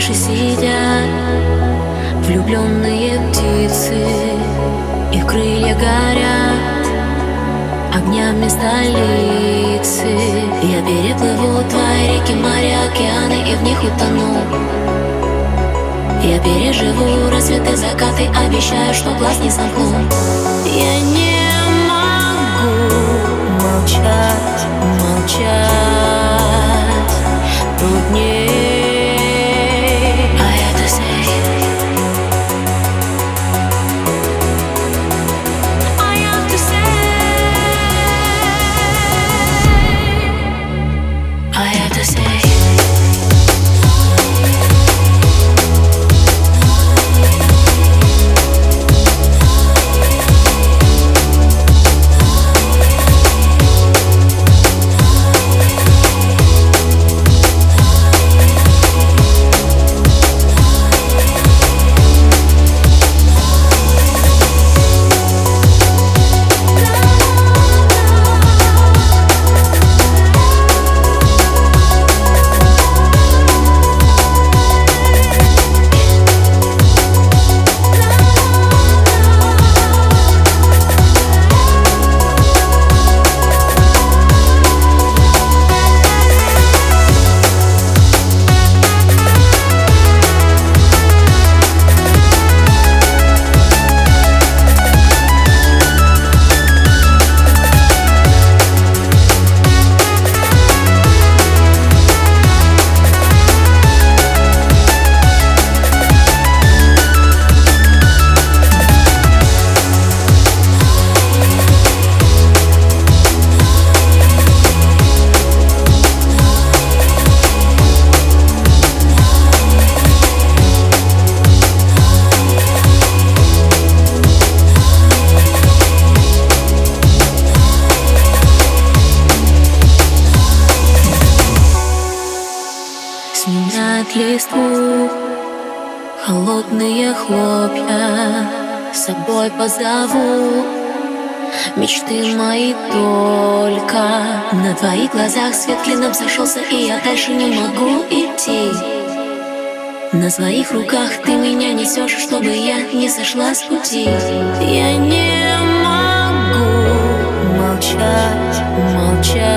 Крыше сидят влюбленные птицы Их крылья горят огнями столицы Я переплыву твои реки, моря, океаны и в них утону. Я переживу рассветы, закаты, обещаю, что глаз не сомкну. Я не могу молчать Сменят листву Холодные хлопья С собой позову. Мечты мои только На твоих глазах свет клином сошелся И я дальше не могу идти. На своих руках ты меня несешь Чтобы я не сошла с пути. Я не могу молчать, молчать